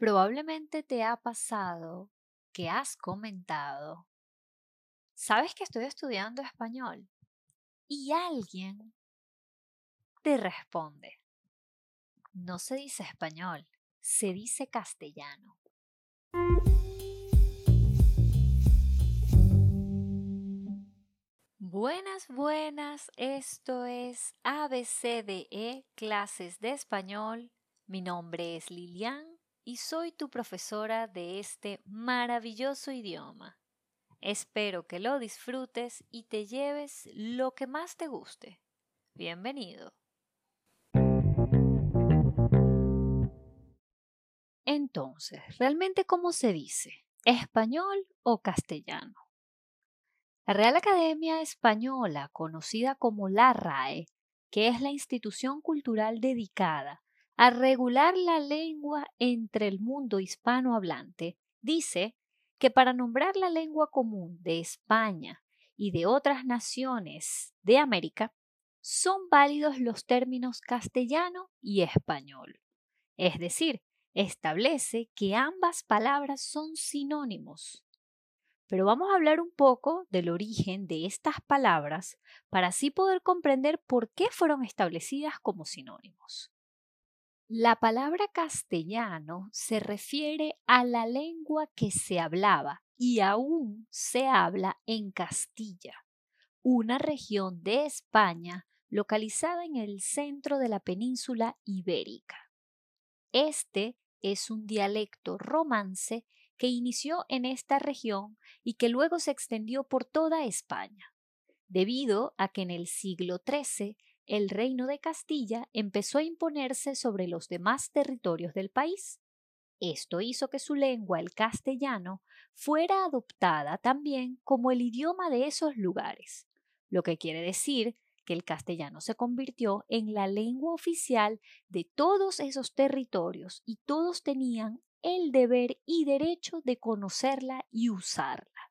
Probablemente te ha pasado que has comentado, ¿sabes que estoy estudiando español? Y alguien te responde, no se dice español, se dice castellano. Buenas, buenas, esto es ABCDE, clases de español. Mi nombre es Lilian y soy tu profesora de este maravilloso idioma. Espero que lo disfrutes y te lleves lo que más te guste. Bienvenido. Entonces, ¿realmente cómo se dice? ¿Español o castellano? La Real Academia Española, conocida como la RAE, que es la institución cultural dedicada a regular la lengua entre el mundo hispanohablante, dice que para nombrar la lengua común de España y de otras naciones de América, son válidos los términos castellano y español. Es decir, establece que ambas palabras son sinónimos pero vamos a hablar un poco del origen de estas palabras para así poder comprender por qué fueron establecidas como sinónimos. La palabra castellano se refiere a la lengua que se hablaba y aún se habla en Castilla, una región de España localizada en el centro de la península ibérica. Este es un dialecto romance que inició en esta región y que luego se extendió por toda España, debido a que en el siglo XIII el reino de Castilla empezó a imponerse sobre los demás territorios del país. Esto hizo que su lengua, el castellano, fuera adoptada también como el idioma de esos lugares, lo que quiere decir que el castellano se convirtió en la lengua oficial de todos esos territorios y todos tenían el deber y derecho de conocerla y usarla.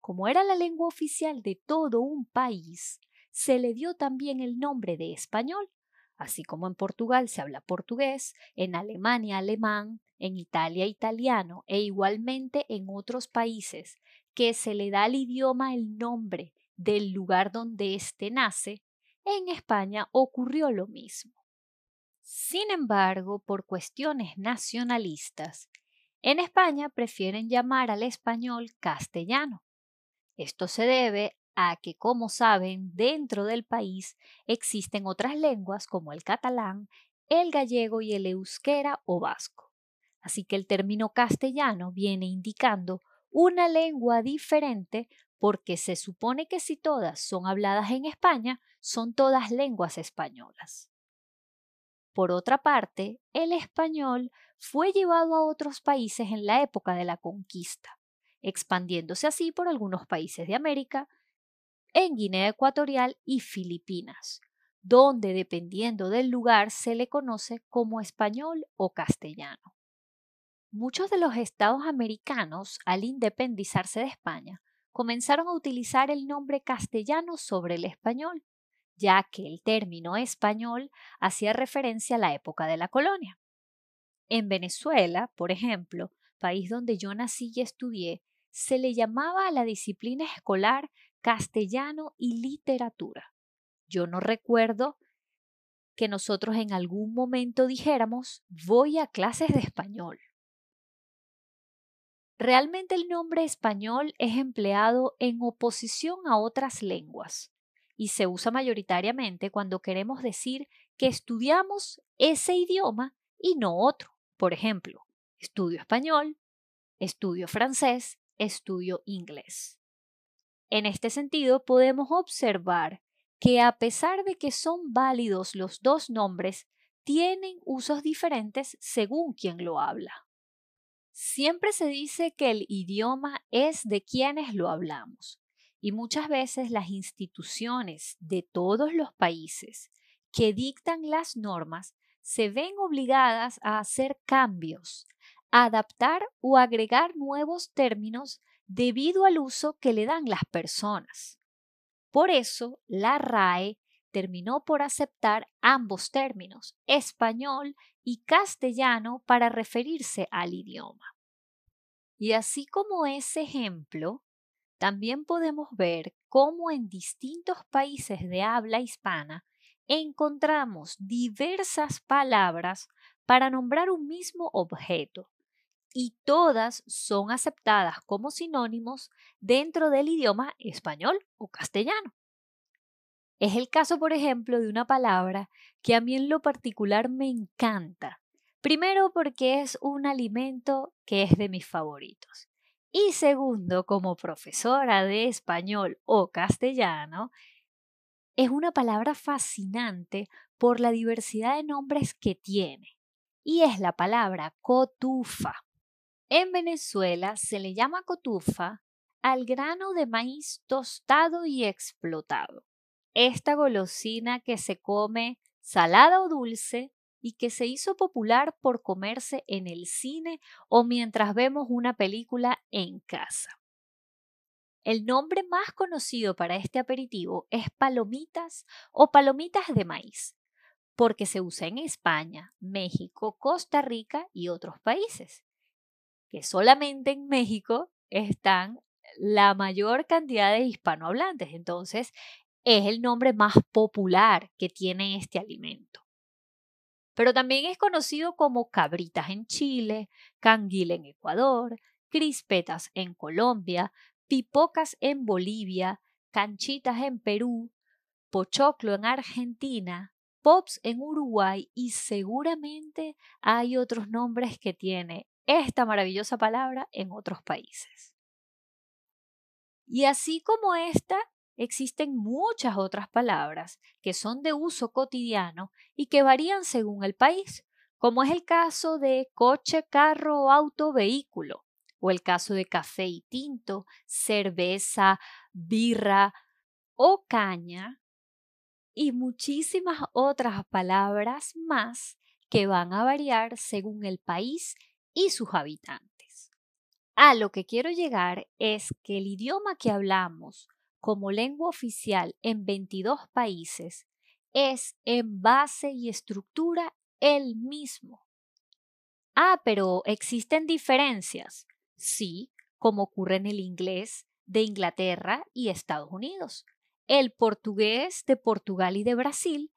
Como era la lengua oficial de todo un país, se le dio también el nombre de español, así como en Portugal se habla portugués, en Alemania alemán, en Italia italiano e igualmente en otros países que se le da al idioma el nombre del lugar donde éste nace, en España ocurrió lo mismo. Sin embargo, por cuestiones nacionalistas, en España prefieren llamar al español castellano. Esto se debe que, como saben, dentro del país existen otras lenguas como el catalán, el gallego y el euskera o vasco. Así que el término castellano viene indicando una lengua diferente porque se supone que si todas son habladas en España, son todas lenguas españolas. Por otra parte, el español fue llevado a otros países en la época de la conquista, expandiéndose así por algunos países de América, en Guinea Ecuatorial y Filipinas, donde dependiendo del lugar se le conoce como español o castellano. Muchos de los estados americanos, al independizarse de España, comenzaron a utilizar el nombre castellano sobre el español, ya que el término español hacía referencia a la época de la colonia. En Venezuela, por ejemplo, país donde yo nací y estudié, se le llamaba a la disciplina escolar castellano y literatura. Yo no recuerdo que nosotros en algún momento dijéramos voy a clases de español. Realmente el nombre español es empleado en oposición a otras lenguas, y se usa mayoritariamente cuando queremos decir que estudiamos ese idioma y no otro. Por ejemplo, estudio español, estudio francés, estudio inglés. En este sentido, podemos observar que a pesar de que son válidos los dos nombres, tienen usos diferentes según quien lo habla. Siempre se dice que el idioma es de quienes lo hablamos, y muchas veces las instituciones de todos los países que dictan las normas se ven obligadas a hacer cambios, adaptar o agregar nuevos términos debido al uso que le dan las personas. Por eso, la RAE terminó por aceptar ambos términos, español y castellano, para referirse al idioma. Y así como ese ejemplo, también podemos ver cómo en distintos países de habla hispana encontramos diversas palabras para nombrar un mismo objeto, y todas son aceptadas como sinónimos dentro del idioma español o castellano. Es el caso, por ejemplo, de una palabra que a mí en lo particular me encanta. Primero porque es un alimento que es de mis favoritos. Y segundo, como profesora de español o castellano, es una palabra fascinante por la diversidad de nombres que tiene. Y es la palabra cotufa. En Venezuela se le llama cotufa al grano de maíz tostado y explotado. Esta golosina que se come salada o dulce y que se hizo popular por comerse en el cine o mientras vemos una película en casa. El nombre más conocido para este aperitivo es palomitas o palomitas de maíz, porque se usa en España, México, Costa Rica y otros países que solamente en México están la mayor cantidad de hispanohablantes. Entonces, es el nombre más popular que tiene este alimento. Pero también es conocido como cabritas en Chile, canguil en Ecuador, crispetas en Colombia, pipocas en Bolivia, canchitas en Perú, pochoclo en Argentina, pops en Uruguay y seguramente hay otros nombres que tiene esta maravillosa palabra en otros países. Y así como esta, existen muchas otras palabras que son de uso cotidiano y que varían según el país, como es el caso de coche, carro, auto, vehículo, o el caso de café y tinto, cerveza, birra o caña, y muchísimas otras palabras más que van a variar según el país y sus habitantes. A lo que quiero llegar es que el idioma que hablamos como lengua oficial en 22 países es en base y estructura el mismo. Ah, pero existen diferencias. Sí, como ocurre en el inglés de Inglaterra y Estados Unidos, el portugués de Portugal y de Brasil,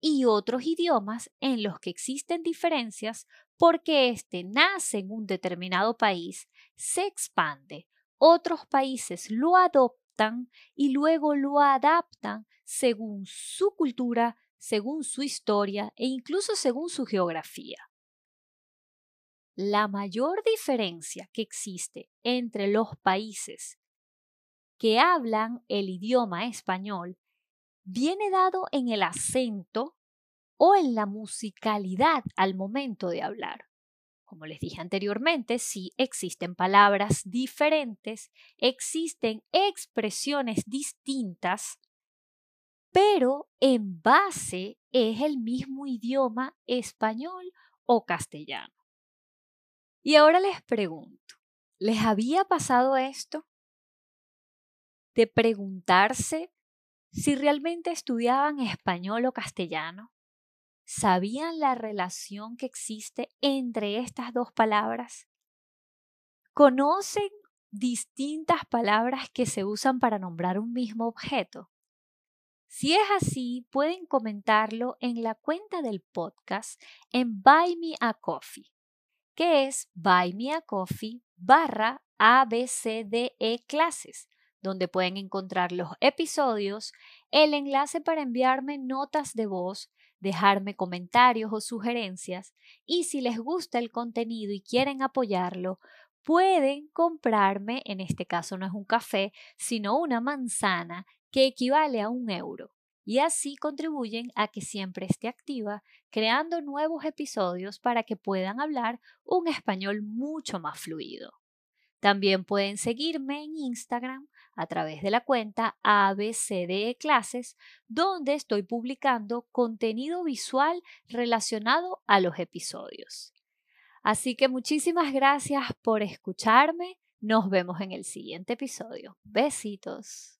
y otros idiomas en los que existen diferencias porque éste nace en un determinado país, se expande, otros países lo adoptan y luego lo adaptan según su cultura, según su historia e incluso según su geografía. La mayor diferencia que existe entre los países que hablan el idioma español viene dado en el acento o en la musicalidad al momento de hablar. Como les dije anteriormente, sí existen palabras diferentes, existen expresiones distintas, pero en base es el mismo idioma español o castellano. Y ahora les pregunto, ¿les había pasado esto? De preguntarse si realmente estudiaban español o castellano. ¿Sabían la relación que existe entre estas dos palabras? ¿Conocen distintas palabras que se usan para nombrar un mismo objeto? Si es así, pueden comentarlo en la cuenta del podcast en Buy que es Buy barra ABCDE clases, donde pueden encontrar los episodios, el enlace para enviarme notas de voz, dejarme comentarios o sugerencias y si les gusta el contenido y quieren apoyarlo, pueden comprarme, en este caso no es un café, sino una manzana que equivale a un euro. Y así contribuyen a que siempre esté activa, creando nuevos episodios para que puedan hablar un español mucho más fluido. También pueden seguirme en Instagram a través de la cuenta ABCDE Clases, donde estoy publicando contenido visual relacionado a los episodios. Así que muchísimas gracias por escucharme. Nos vemos en el siguiente episodio. Besitos.